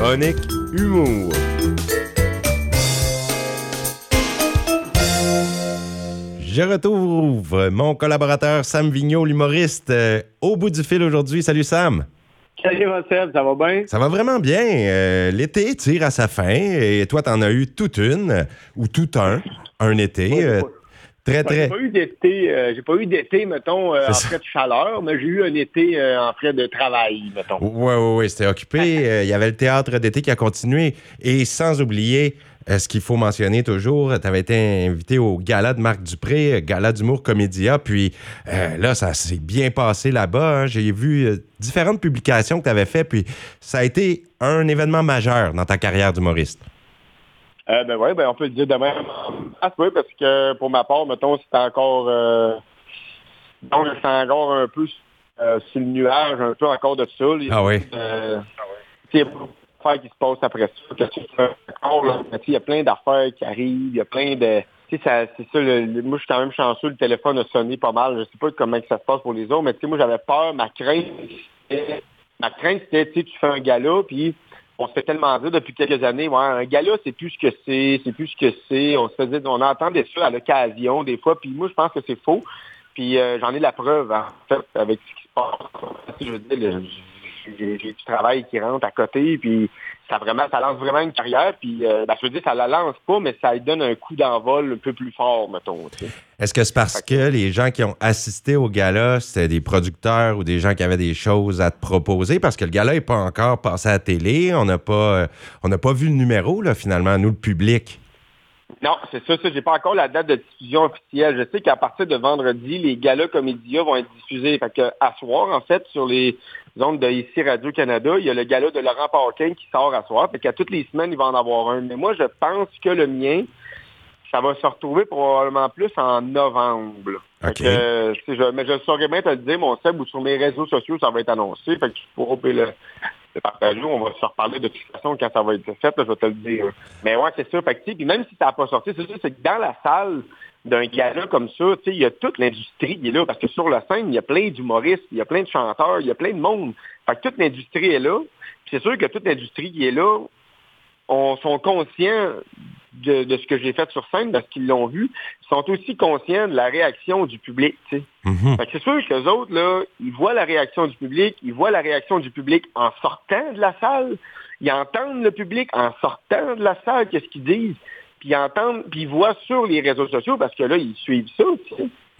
chronique humour. Je retrouve mon collaborateur Sam Vigneault, l'humoriste, euh, au bout du fil aujourd'hui. Salut Sam. Salut Seb, ça va bien? Ça va vraiment bien. Euh, L'été tire à sa fin et toi, t'en as eu toute une ou tout un, un été. euh, très, Ben, très. J'ai pas eu d'été, euh, j'ai pas eu d'été, mettons, euh, en frais de chaleur, mais j'ai eu un été euh, en frais de travail, mettons. Oui, oui, oui, c'était occupé. Il y avait le théâtre d'été qui a continué. Et sans oublier ce qu'il faut mentionner toujours, tu avais été invité au gala de Marc Dupré, gala d'humour Comédia. Puis euh, là, ça s'est bien passé là-bas. hein. J'ai vu euh, différentes publications que tu avais fait. Puis ça a été un événement majeur dans ta carrière d'humoriste. Euh, ben ouais, ben on peut le dire de même. Ah, oui, parce que pour ma part, mettons, c'était encore euh, donc j'étais encore un peu euh, sur le nuage, un peu encore de ça. Ah oui. Euh, il y a beaucoup d'affaires qui se passent après ça. Il y a plein d'affaires qui arrivent, il y a plein de. Ça- c'est ça, le- le- moi je suis quand même chanceux, le téléphone a sonné pas mal. Je sais pas comment que ça se passe pour les autres, mais moi j'avais peur, ma crainte, c'était- ma crainte c'était, tu fais un gala, puis on se fait tellement dire depuis quelques années, ouais, un gala, c'est plus ce que c'est, c'est plus ce que c'est. On se faisait, on entendait ça à l'occasion des fois, puis moi je pense que c'est faux. Puis euh, j'en ai la preuve, en fait, avec ce qui se passe. J'ai du travail qui rentre à côté, puis ça vraiment, ça lance vraiment une carrière, puis euh, ben, je veux dire, ça la lance pas, mais ça lui donne un coup d'envol un peu plus fort, mettons. Est-ce que c'est parce que les gens qui ont assisté au gala, c'était des producteurs ou des gens qui avaient des choses à te proposer? Parce que le gala n'est pas encore passé à la télé. On n'a pas, euh, on n'a pas vu le numéro, là, finalement, nous, le public. Non, c'est ça, ça, j'ai pas encore la date de diffusion officielle. Je sais qu'à partir de vendredi, les galas comédia vont être diffusés. Fait que à soir, en fait, sur les ondes de ici Radio-Canada, il y a le gala de Laurent Paquin qui sort à soir. Fait qu'à toutes les semaines, il va en avoir un. Mais moi, je pense que le mien, ça va se retrouver probablement plus en novembre. que, euh, je, mais je saurais bien te le dire, mon Seb, ou sur mes réseaux sociaux, ça va être annoncé. Fait que tu pourras le, le partager. On va se reparler de toute façon quand ça va être fait, là, je vais te le dire. Mais ouais, c'est ça. Fait même si ça n'a pas sorti, c'est ça, c'est que dans la salle d'un gala comme ça, il y a toute l'industrie qui est là. Parce que sur la scène, il y a plein d'humoristes, il y a plein de chanteurs, il y a plein de monde. Fait que toute l'industrie est là. C'est sûr que toute l'industrie qui est là, on sont conscients de, de ce que j'ai fait sur scène parce qu'ils l'ont vu. Ils sont aussi conscients de la réaction du public. Mhm. C'est sûr que les autres, là, ils voient la réaction du public, ils voient la réaction du public en sortant de la salle, ils entendent le public en sortant de la salle, qu'est-ce qu'ils disent, puis ils entendent, puis ils voient sur les réseaux sociaux parce que là, ils suivent ça,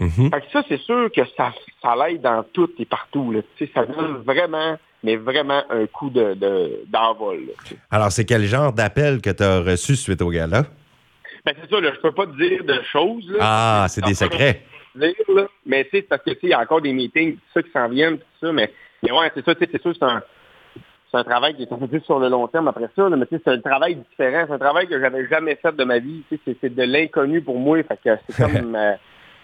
Mhm. Fait que ça, c'est sûr que ça, ça l'aide dans tout et partout, là. Ça donne vraiment, mais vraiment un coup de, de- d'envol, sais. Alors, c'est quel genre d'appel que tu as reçu suite au gala? Ben, c'est ça, là, je peux pas te dire de choses, là. Ah, c'est des secrets. dire, là. Mais c'est parce que il y a encore des meetings, tout ça qui s'en viennent, tout ça, mais, mais ouais, c'est ça, c'est sûr, c'est un, c'est un travail qui est un peu plus sur le long terme après ça, là, mais tu sais, c'est un travail différent, c'est un travail que j'avais jamais fait de ma vie, c'est de l'inconnu pour moi, fait que c'est comme, euh,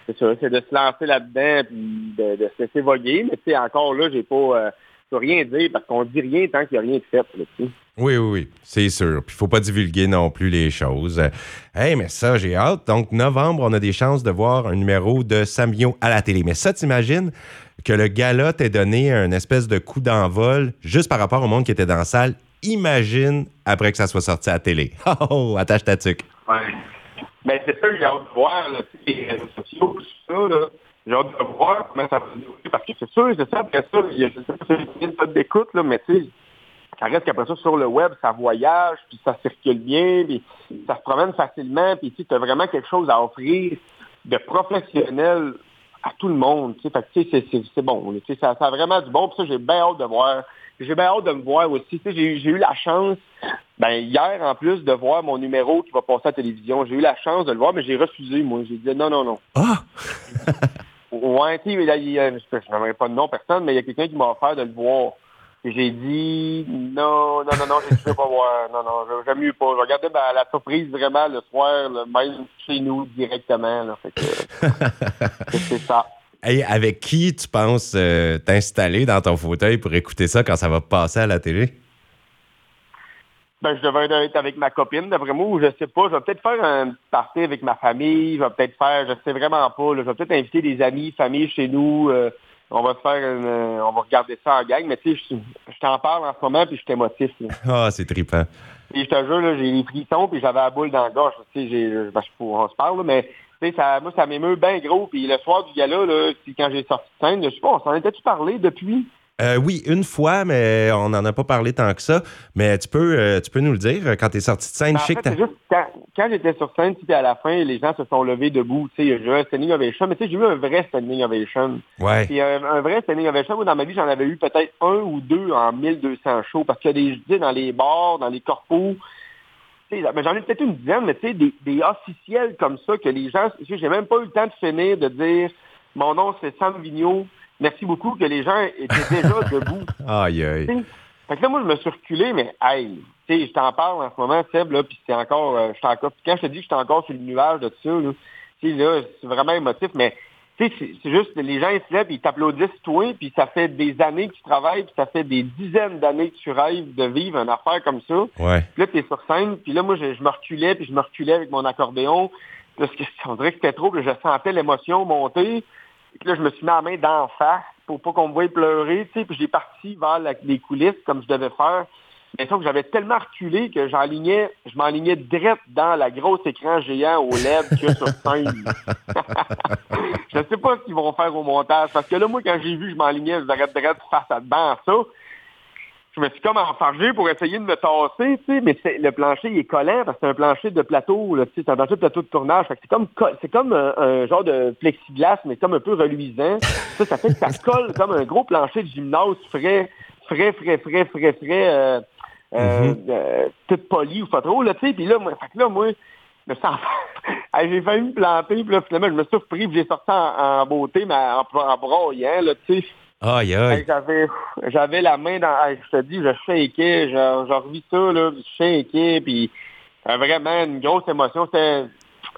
c'est ça, c'est de se lancer là-dedans, puis de, de se laisser voguer, mais tu sais, encore là, j'ai pas, euh, je peux rien dire, parce qu'on dit rien tant qu'il n'y a rien de fait, là, tu sais. Oui, oui, oui, c'est sûr. Puis, il faut pas divulguer non plus les choses. Euh, Hey, mais ça, j'ai hâte. Donc, novembre, on a des chances de voir un numéro de Samio à la télé. Mais ça, t'imagines que le gala t'ait donné un espèce de coup d'envol juste par rapport au monde qui était dans la salle? Imagine après que ça soit sorti à la télé. Oh, oh, attache ta tuque. Ouais. Mais c'est ça j'ai hâte de voir, les réseaux sociaux, tout ça, là. J'ai hâte de voir comment ça va se dérouler. Parce que c'est sûr, c'est ça, après ça, il y a, une note d'écoute, là, mais tu sais, ça reste qu'après ça, sur le web, ça voyage, puis ça circule bien, puis ça se promène facilement, puis tu as vraiment quelque chose à offrir de professionnel à tout le monde. c'est- c'est bon. Ça, ça a vraiment du bon. Puis ça, j'ai bien hâte de voir. J'ai bien hâte de me voir aussi. Tu sais, J'ai j'ai eu la chance, ben, hier en plus, de voir mon numéro qui va passer à la télévision. J'ai eu la chance de le voir, mais j'ai refusé, moi. J'ai dit non, non, non. Ah! Ouais, tu sais, là, il y a- je ne n'aimerais pas de nom, personne, mais il y a quelqu'un qui m'a offert de le voir. Et j'ai dit non, non, non, non, je ne veux pas voir. Non, non, j'aime mieux pas. Je regardais ben, la surprise vraiment le soir, là, même chez nous directement. Là, fait que, c'est- c'est ça. Hey, avec qui tu penses euh, t'installer dans ton fauteuil pour écouter ça quand ça va passer à la télé? Ben, je devrais être avec ma copine, d'après moi, ou je sais pas. Je vais peut-être faire un party avec ma famille. Je vais peut-être faire, je sais vraiment pas. là. je vais peut-être inviter des amis, famille chez nous. euh, on va se faire une, euh, on va regarder ça en gang. Mais tu sais, je, je t'en parle en ce moment, puis je suis émotif. Ah, c'est trippant. Puis je te jure, j'ai les frissons, puis j'avais la boule dans la gorge. Tu sais, ben, on se parle, mais ça, moi, ça m'émeut bien gros. Puis le soir du gala, là, quand j'ai sorti de scène, je sais pas, on s'en était-tu parlé depuis? Euh, oui, une fois, mais on n'en a pas parlé tant que ça. Mais tu peux, euh, tu peux nous le dire euh, quand tu es sorti de scène. En fait, juste, quand, j'étais sur scène, c'était à la fin, les gens se sont levés debout. J'ai eu un standing ovation, mais tu sais, j'ai eu un vrai standing ovation. Ouais. Puis un, vrai standing ovation, dans ma vie, j'en avais eu peut-être un ou deux en 1200 shows. Parce qu'il y a des, dans les bars, dans les corpos, j'en ai peut-être une dizaine, mais tu sais, des, des, officiels comme ça que les gens, j'ai même pas eu le temps de finir de dire mon nom c'est Sam Vigneault, merci beaucoup que les gens étaient déjà debout. Aïe aïe. Fait que là, moi, je me suis reculé, mais hey, tu sais, je t'en parle en ce moment, Seb, là, puis c'est encore, euh, je encore, quand je te dis que je suis encore sur le nuage de ça, là, là c'est vraiment émotif, mais c'est juste, les gens, ils se lèvent, ils t'applaudissent toi, puis ça fait des années que tu travailles, puis ça fait des dizaines d'années que tu rêves de vivre une affaire comme ça. Ouais. Puis là, tu es sur scène, puis là, moi, je, me reculais, puis je me reculais avec mon accordéon, parce que on dirait que c'était trop, puis je sentais l'émotion monter. Puis là, je me suis mis la main d'en face pour pas qu'on me voie pleurer, tu sais, puis j'ai parti vers les coulisses comme je devais faire. Mais que j'avais tellement reculé que j'enlignais, je m'enlignais direct dans la grosse écran géant au LED a sur scène. je sais pas ce qu'ils vont faire au montage. Parce que là, moi, quand j'ai vu, je m'enlignais, je direct face à dedans ça. Je me suis comme enfargé pour essayer de me tasser, tu sais, mais le plancher il est collant parce que c'est un plancher de plateau, c'est un plancher de plateau de tournage. c'est comme comme un, genre de plexiglas, mais comme un peu reluisant. Ça, ça fait que ça colle comme un gros plancher de gymnase frais, frais, frais, frais, frais, frais. Euh, euh, mm-hmm. euh, tout poli ou pas trop, là, tu sais. Puis là, moi, fait que là, moi, me sens... j'ai failli me planter, puis là, finalement, je me suis surpris, puis j'ai sorti en, beauté, mais en, en broyant, là, tu sais. Aïe, aïe. J'avais, j'avais la main dans, je te dis, je shakeais, je revis ça, là, je shakeais, puis euh, vraiment une grosse émotion. C'était,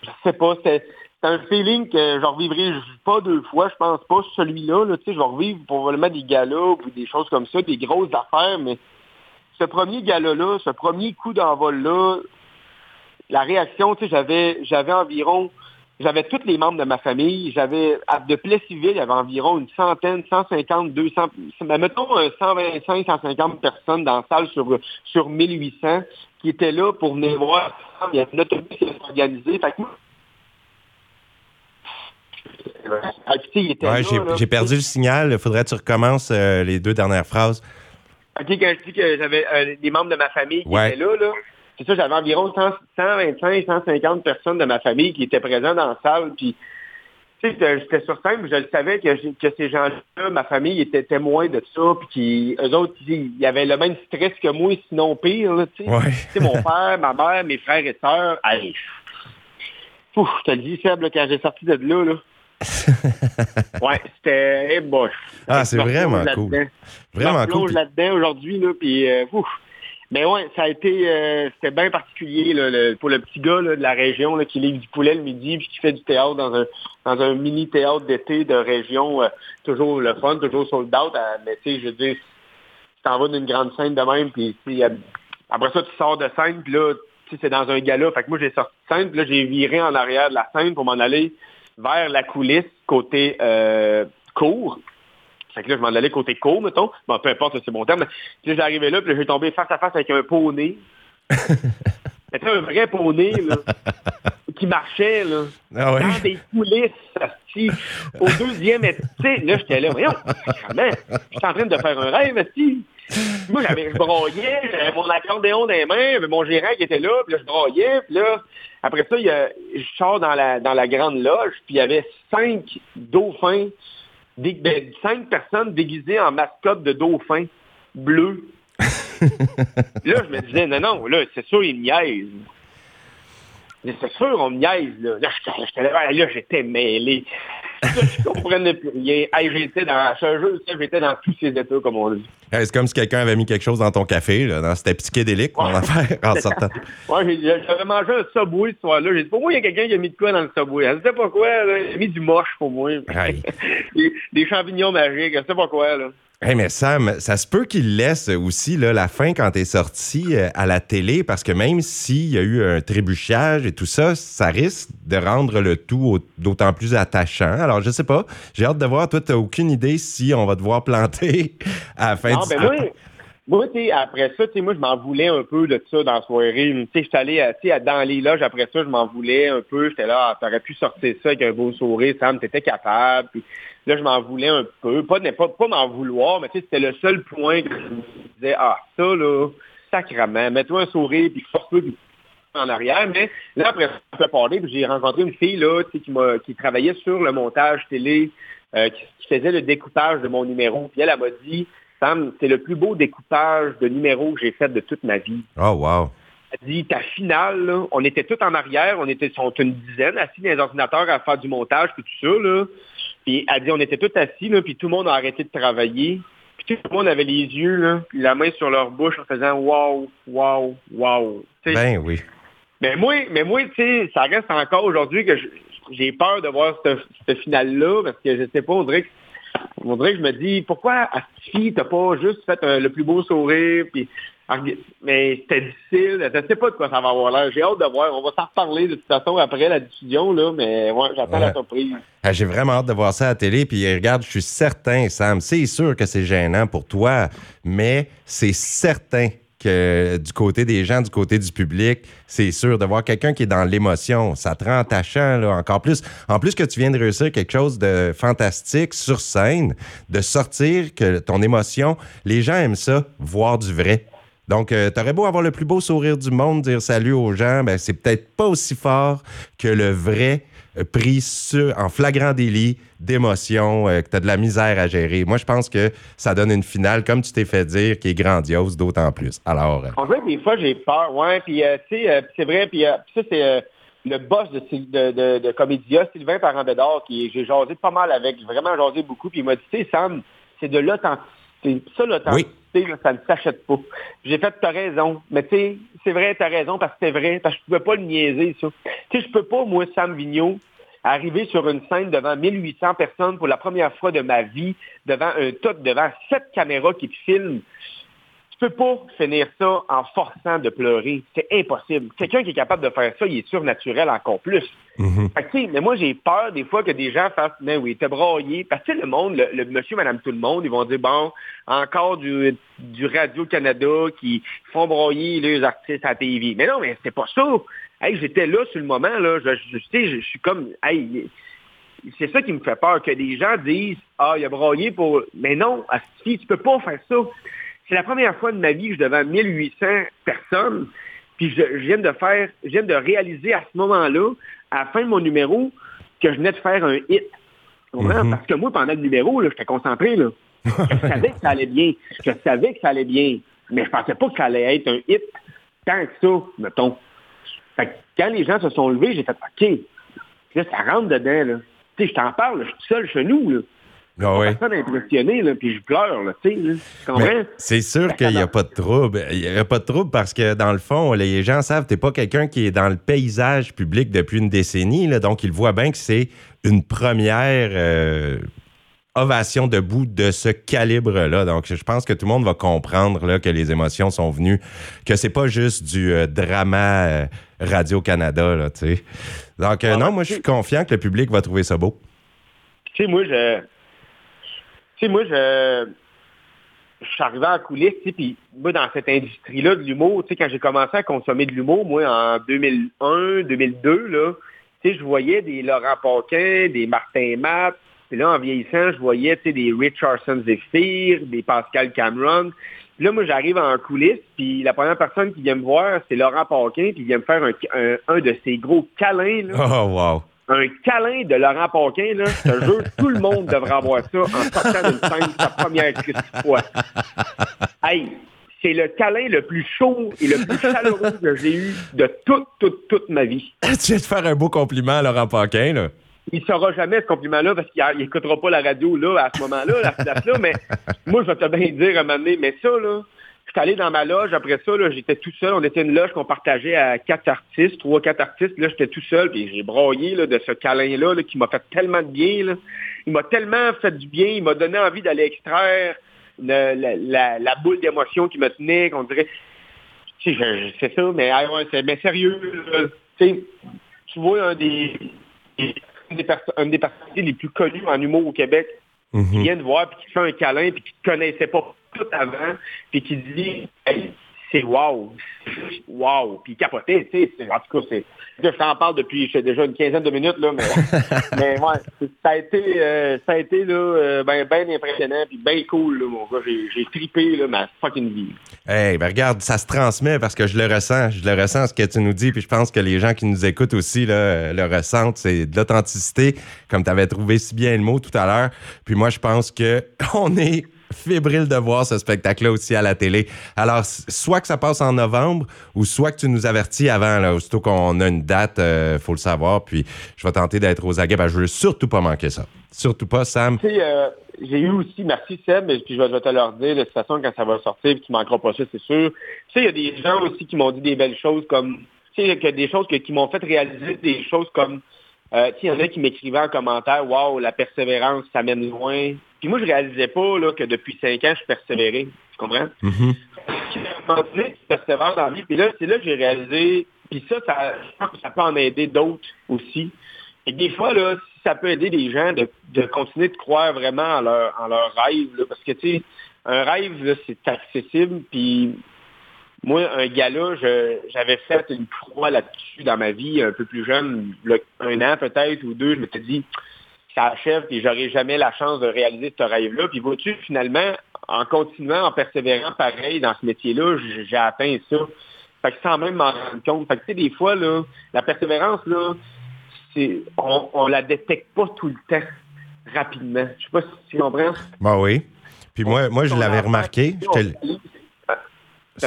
je sais pas, c'était, un feeling que je revivrai pas deux fois, je pense pas celui-là, là, tu sais, je vais revivre probablement des galas ou des choses comme ça, des grosses affaires, mais ce premier gala-là, ce premier coup d'envol-là, la réaction, tu sais, j'avais, j'avais environ, j'avais tous les membres de ma famille, j'avais, de Plessisville, il y avait environ une centaine, 150, 200, mettons 125, 150 personnes dans la salle sur, sur 1800 qui étaient là pour venir voir. Il y avait une autobus qui organisée. j'ai perdu le signal. Il faudrait que tu recommences euh, les deux dernières phrases. OK, quand je dis que j'avais euh, des membres de ma famille qui étaient là, là c'est ça, j'avais environ 125, 150 personnes de ma famille qui étaient présentes dans la salle. Puis, tu sais, j'étais sur scène, je le savais que, que ces gens-là, ma famille, étaient témoins de ça, puis eux autres, ils, avaient le même stress que moi, sinon pire, tu sais. mon père, ma mère, mes frères et sœurs, allez, Ouf, je te le dis, Seb, quand j'ai sorti de là, là, ouais, c'était hey, Ah, c'est vraiment cool. Vraiment cool. là-dedans aujourd'hui, là, puis euh, Mais ouais, ça a été, euh, c'était bien particulier là, pour le petit gars là, de la région là, qui livre du poulet le midi puis qui fait du théâtre dans un dans un mini théâtre d'été de région, euh, toujours le fun, toujours sold out. mais tu sais, je veux dire, tu t'en vas d'une grande scène de même, puis après ça tu sors de scène, puis là, tu sais, c'est dans un gala. Fait que moi j'ai sorti de scène, puis là j'ai viré en arrière de la scène pour m'en aller vers la coulisse côté euh, court. Fait que là, je m'en allais côté court, mettons. Bon, peu importe, c'est mon terme. Puis j'arrivais là, puis j'ai tombé face à face avec un poney. C'était un vrai poney, là, qui marchait, là, ah ouais. dans des coulisses, au deuxième étage. Là, j'étais là, voyons, j'étais en train de faire un rêve, si. Moi, j'avais, je broyais, j'avais mon accordéon dans les mains, mon gérant qui était là, puis là, je broyais, puis là, après ça, il y a, je sors dans la, dans la grande loge, puis il y avait cinq dauphins, ben, cinq personnes déguisées en mascotte de dauphins bleus. là, je me disais, non, non, là, c'est sûr, ils me niaisent. C'est sûr, on me niaise, là. Là, j'étais mêlé. je comprenais plus rien. j'étais dans, j'étais dans tous ces états, comme on dit. C'est comme si quelqu'un avait mis quelque chose dans ton café, là, dans cette psychédélique, ouais. affaire, en sortant. ouais, j'avais mangé un Subway ce soir-là. J'ai dit, pour moi, il y a quelqu'un qui a mis de quoi dans le Subway? Je ne sais pas quoi, Il a mis du moche pour moi. des, des champignons magiques, je ne sais pas quoi, là. Hey, mais Sam, ça se peut qu'il laisse aussi là, la fin quand tu es sorti euh, à la télé, parce que même s'il y a eu un trébuchage et tout ça, ça risque de rendre le tout d'autant plus attachant. Alors, je sais pas. J'ai hâte de voir. Toi, tu aucune idée si on va devoir planter à la fin ben moi, moi, après ça, moi, je m'en voulais un peu de ça dans la soirée. Sais, j'étais allé, tu dans les loges, après ça, je m'en voulais un peu. J'étais là, ah, t'aurais pu sortir ça avec un beau sourire, Sam, t'étais capable. Puis là, je m'en voulais un peu. Pas, pas, pas m'en vouloir, mais c'était le seul point que je me disais, ah, ça, là, sacrament, mets-toi un sourire, puis force-toi, en arrière. Mais là, après ça, je parler, j'ai rencontré une fille, là, qui, qui travaillait sur le montage télé, euh, qui, qui faisait le découpage de mon numéro. Puis elle, elle m'a dit, Sam, c'est le plus beau découpage de numéros que j'ai fait de toute ma vie. Oh, wow. Elle dit, ta finale, on était tous en arrière, on était sont une dizaine assis dans les ordinateurs à faire du montage, puis tout ça, là. Puis elle dit, on était tous assis, là, puis tout le monde a arrêté de travailler. Puis tout le monde avait les yeux, là, puis la main sur leur bouche en faisant wow, wow, wow. ben oui. Mais moi, mais moi, tu sais, ça reste encore aujourd'hui que j'ai peur de voir cette, finale-là, parce que je sais pas, on dirait que on dirait que je me dis, pourquoi tu t'as pas juste fait le plus beau sourire, puis mais c'était difficile. Je sais pas de quoi ça va avoir l'air. J'ai hâte de voir. On va s'en reparler de toute façon après la diffusion, là, mais ouais, j'attends la surprise. Ah, j'ai vraiment hâte de voir ça à la télé. Puis regarde, je suis certain, Sam, c'est sûr que c'est gênant pour toi, mais c'est certain que du côté des gens, du côté du public, c'est sûr de voir quelqu'un qui est dans l'émotion, ça te rend attachant là, encore plus. En plus que tu viens de réussir quelque chose de fantastique sur scène, de sortir que ton émotion, les gens aiment ça, voir du vrai. Donc, euh, t'aurais beau avoir le plus beau sourire du monde, dire salut aux gens, ben c'est peut-être pas aussi fort que le vrai euh, pris en flagrant délit d'émotion, euh, que tu as de la misère à gérer. Moi, je pense que ça donne une finale, comme tu t'es fait dire, qui est grandiose, d'autant plus. Alors. En vrai, des fois, j'ai peur, ouais, puis tu sais, c'est vrai, puis ça, c'est le boss de, de, de, Comédia, Sylvain Parent-Bédard, qui j'ai jasé pas mal avec, vraiment jasé beaucoup, puis il m'a dit, tu sais, Sam, c'est de l'authenticité. Ça, l'authenticité, ça ne s'achète pas. J'ai fait, t'as raison, mais tu sais, c'est vrai, t'as raison, parce que c'est vrai, parce que je pouvais pas le niaiser, ça. Tu sais, je peux pas, moi, Sam Vigneault, arriver sur une scène devant 1800 personnes pour la première fois de ma vie, devant un tout, devant sept caméras qui te filment. Tu peux pas finir ça en forçant de pleurer. C'est impossible. Quelqu'un qui est capable de faire ça, il est surnaturel encore plus. Mm mais moi, j'ai peur des fois que des gens fassent, mais oui, t'es braillé. Parce que le monde, le, monsieur, madame, tout le monde, ils vont dire, bon, encore du, du Radio-Canada qui font broyer les artistes à TV. Mais non, mais c'est pas ça. Hey, j'étais là sur le moment, là. Je, je, je, je suis comme, hey, c'est ça qui me fait peur, que des gens disent, ah, il a broyé pour... Mais non, si tu peux pas faire ça. C'est la première fois de ma vie que je devant 1800 personnes, puis je, viens de faire, je viens de réaliser à ce moment-là, à la fin de mon numéro, que je venais de faire un hit. Mm-hmm. Parce que moi, pendant le numéro, j'étais concentré, là. Je savais que ça allait bien. Je savais que ça allait bien. Mais je pensais pas que ça allait être un hit tant que ça, mettons. Fait quand les gens se sont levés, j'ai fait OK. Là, ça rentre dedans, là. Tu sais, je t'en parle, je suis seul chez nous, là. Ah ouais. impressionné, là, puis je pleure, là, tu sais. C'est sûr qu'il n'y a pas de trouble. Il n'y a pas de trouble parce que, dans le fond, les gens savent que tu pas quelqu'un qui est dans le paysage public depuis une décennie, là, donc ils voient bien que c'est une première euh, ovation debout de ce calibre-là. Donc, je pense que tout le monde va comprendre là, que les émotions sont venues, que c'est pas juste du euh, drama euh, Radio-Canada, là, tu sais. Donc, ah, non, moi, je suis confiant que le public va trouver ça beau. Tu sais, moi, je... Tu sais, moi, je... Suis arrivé en coulisses, tu sais, puis moi, dans cette industrie-là de l'humour, tu sais, quand j'ai commencé à consommer de l'humour, moi, en 2001, 2002, là, tu sais, je voyais des Laurent Paquin, des Martin Matt, puis là, en vieillissant, je voyais des Richardson Zephyr, des Pascal Cameron. Là, moi, j'arrive en coulisses, puis la première personne qui vient me voir, c'est Laurent Paquin, puis il vient me faire un, un, de ses gros câlins. Oh, wow! Un câlin de Laurent Paquin, là, je te jure, tout le monde devrait avoir ça en sortant d'une scène sa première fois. Hey, c'est le câlin le plus chaud et le plus chaleureux que j'ai eu de toute, toute, toute ma vie. tu viens de faire un beau compliment à Laurent Paquin, là il saura jamais ce compliment-là parce qu'il n'écoutera pas la radio là à ce moment-là, la là mais moi, je vais te bien dire à un moment donné, mais ça, là, je suis allé dans ma loge, après ça, j'étais tout seul. On était une loge qu'on partageait à quatre artistes, trois, quatre artistes. Là, j'étais tout seul, puis j'ai broyé là, de ce câlin-là qui m'a fait tellement de bien. Là. Il m'a tellement fait du bien, il m'a donné envie d'aller extraire la, la, boule d'émotion qui me tenait, qu'on dirait. Tu sais, c'est ça, mais, c'est, mais sérieux, tu vois un des une des, personnalités les plus connues en humour au Québec, qui vient te voir, puis qui fait un câlin, puis qui te connaissait pas tout avant, puis qui dit hey, c'est wow. Wow. Puis capoté, tu sais. En tout cas, c'est. Je t'en parle depuis déjà une quinzaine de minutes, là, mais, mais ouais, ça a été, euh, ça a été là, euh, ben, ben impressionnant, puis bien cool, là, mon gars. J'ai trippé là, ma fucking vie. Hey, ben regarde, ça se transmet parce que je le ressens. Je le ressens ce que tu nous dis, puis je pense que les gens qui nous écoutent aussi là, le ressentent. C'est de l'authenticité, comme tu avais trouvé si bien le mot tout à l'heure. Puis moi, je pense que on est fébrile de voir ce spectacle-là aussi à la télé. Alors, soit que ça passe en novembre, ou soit que tu nous avertis avant, là, aussitôt qu'on a une date, euh, faut le savoir. Puis, je vais tenter d'être aux aguets. Ben, je veux surtout pas manquer ça. Surtout pas, Sam. Euh, j'ai eu aussi, merci Seb, puis je vais te leur dire de toute façon quand ça va sortir, puis tu manqueras pas ça, c'est sûr. Tu sais, il y a des gens aussi qui m'ont dit des belles choses comme, tu sais, a des choses qui m'ont fait réaliser des choses comme, euh, il y en a qui m'écrivaient en commentaire, waouh, la persévérance, ça mène loin. Puis moi, je réalisais pas là, que depuis cinq ans, je persévérais. Tu comprends? Mm -hmm. Je persévère dans la vie. Puis là, c'est là que j'ai réalisé. Puis ça, ça, ça peut en aider d'autres aussi. Et des fois, là, si ça peut aider les gens de, de continuer de croire vraiment en leur, en leur rêve, là, parce que, tu sais, un rêve, c'est accessible. Puis moi, un gars-là, j'avais fait une croix là-dessus dans ma vie, un peu plus jeune, un an peut-être ou deux. Je m'étais dit, ça achève et j'aurai jamais la chance de réaliser ce rêve-là. Puis vois-tu, finalement, en continuant, en persévérant pareil dans ce métier-là, j'ai atteint ça. Fait que sans même m'en rendre compte. Fait que tu sais, des fois, là, la persévérance, là, c'est, on, on la détecte pas tout le temps rapidement. Je sais pas si tu comprends. Bah oui. Puis moi, moi je l'avais remarqué.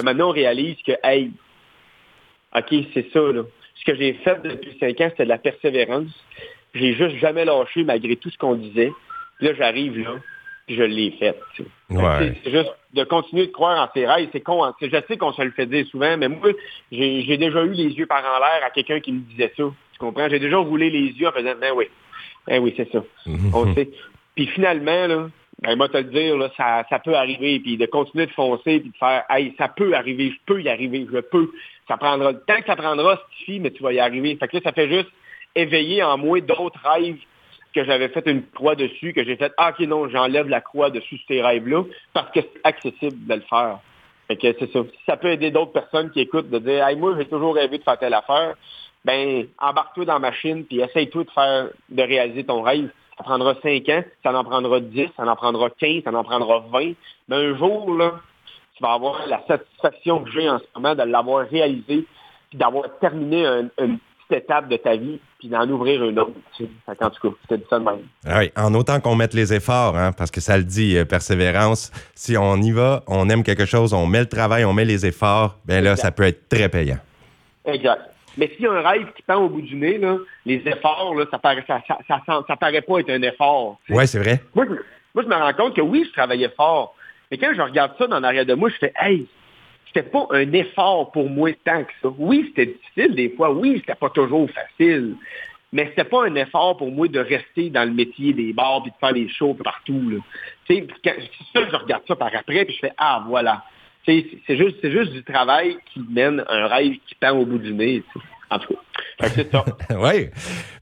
maintenant, on réalise que, hey, OK, c'est ça, là. Ce que j'ai fait depuis cinq ans, c'était de la persévérance. J'ai juste jamais lâché malgré tout ce qu'on disait. Puis là, j'arrive là, puis je l'ai fait. C'est juste de continuer de croire en ses rêves. C'est con. Hein. Je sais qu'on se le fait dire souvent, mais moi, j'ai déjà eu les yeux par en l'air à quelqu'un qui me disait ça. Tu comprends? J'ai déjà roulé les yeux en faisant, ben oui, ben oui, c'est ça. On sait. Puis finalement, là, ben, moi, te le dire, là, ça, ça peut arriver, puis de continuer de foncer, puis de faire, hey, ça peut arriver, je peux y arriver, je peux. Ça prendra le temps que ça prendra, suffit, mais tu vas y arriver. Fait que là, ça fait juste éveiller en moi d'autres rêves que j'avais fait une croix dessus, que j'ai fait, ah, ok, non, j'enlève la croix dessus ces rêves-là, parce que c'est accessible de le faire. Fait que c'est ça. Ça peut aider d'autres personnes qui écoutent de dire, hey, moi, j'ai toujours rêvé de faire telle affaire, ben, embarque-toi dans la machine, puis essaye-toi de faire, de réaliser ton rêve. Ça prendra 5 ans, ça en prendra 10, ça en prendra 15, ça en prendra 20. Mais un jour, là, tu vas avoir la satisfaction que j'ai en ce moment de l'avoir réalisé, puis d'avoir terminé un, une étape de ta vie, puis d'en ouvrir une autre. En tout cas, c'était ça de même. Ah oui, en autant qu'on mette les efforts, hein, parce que ça le dit, euh, persévérance. Si on y va, on aime quelque chose, on met le travail, on met les efforts, bien là, ça peut être très payant. Exact. Mais s'il y a un rêve qui pend au bout du nez, là, les efforts, là, ça paraît, ça, ça, ça, paraît pas être un effort. Oui, c'est vrai. Moi je, moi, je me rends compte que oui, je travaillais fort. Mais quand je regarde ça dans l'arrière de moi, je fais Hey, c'était pas un effort pour moi tant que ça. Oui, c'était difficile des fois. Oui, c'était pas toujours facile. Mais c'était pas un effort pour moi de rester dans le métier des bars et de faire des shows partout. C'est ça, je regarde ça par après puis je fais Ah, voilà. C'est juste, juste du travail qui mène un rêve qui pend au bout du nez. En tout cas, c'est ça. oui.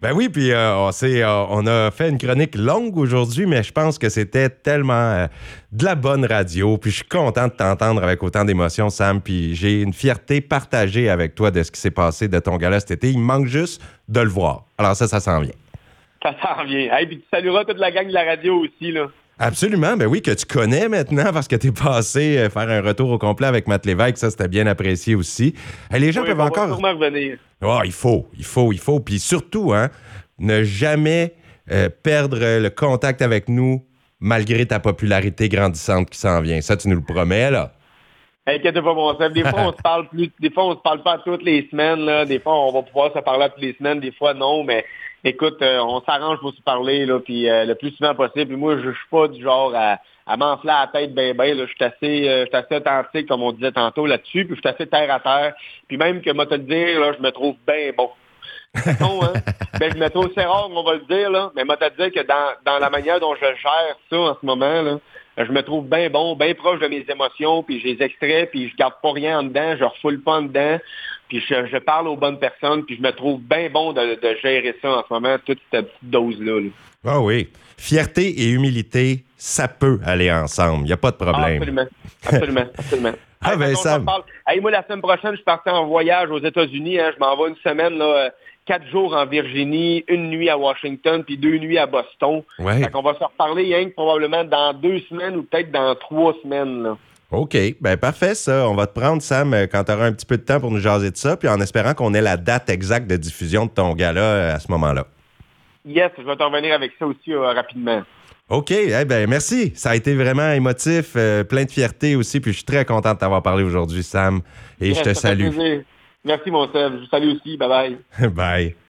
Ben oui, puis euh, on, euh, on a fait une chronique longue aujourd'hui, mais je pense que c'était tellement euh, de la bonne radio. Puis je suis content de t'entendre avec autant d'émotion, Sam. Puis j'ai une fierté partagée avec toi de ce qui s'est passé de ton gala cet été. Il manque juste de le voir. Alors ça, ça s'en vient. Ça s'en vient. Et puis tu salueras toute la gang de la radio aussi, là. Absolument, ben oui, que tu connais maintenant parce que tu es passé euh, faire un retour au complet avec Matt Lévesque, ça c'était bien apprécié aussi. les gens peuvent encore. revenir. Oh, il faut, il faut, il faut. Puis surtout, hein, ne jamais euh, perdre le contact avec nous malgré ta popularité grandissante qui s'en vient. Ça, tu nous le promets, là. Inquiète pas, mon Des fois, on se parle plus, des fois, on se parle pas toutes les semaines, là. Des fois, on va pouvoir se parler toutes les semaines, des fois, non, mais écoute, euh, on s'arrange pour se parler, là, puis euh, le plus souvent possible. Puis moi, je suis pas du genre à, à m'enfler la tête ben ben. Je suis assez, euh, assez authentique, comme on disait tantôt là-dessus, puis je suis assez terre à terre. Puis même que moi te le dire, là, je me trouve bien bon. bon hein? ben, je me trouve c'est rare, on va le dire, là. Mais moi te dire que dans, dans la manière dont je gère ça en ce moment, là, je me trouve bien bon, bien proche de mes émotions, puis je les extrais, puis je garde pas rien en dedans, je refoule pas en dedans. Puis je, je parle aux bonnes personnes, puis je me trouve bien bon de, de gérer ça en ce moment, toute cette petite dose-là. là. Ah oui. Fierté et humilité, ça peut aller ensemble. Il n'y a pas de Ah, problème. absolument. Absolument. absolument. Ah, Hey, ben, parle. Hey, moi, la semaine prochaine, je parti en voyage aux États-Unis. hein. Je m'en vais une semaine, là, euh, quatre jours en Virginie, une nuit à Washington, puis deux nuits à Boston. Ouais. Fait qu'on va se reparler, rien que probablement dans deux semaines ou peut-être dans trois semaines. Là. OK. Ben parfait, ça. On va te prendre, Sam, euh, quand tu auras un petit peu de temps pour nous jaser de ça, puis en espérant qu'on ait la date exacte de diffusion de ton gala euh, à ce moment-là. Yes, je vais te revenir avec ça aussi euh, rapidement. OK. Eh ben merci. Ça a été vraiment émotif, euh, plein de fierté aussi, puis je suis très content de t'avoir parlé aujourd'hui, Sam. Et Yes, je te salue. Merci, mon Seb. Je vous salue aussi. Bye-bye. Bye.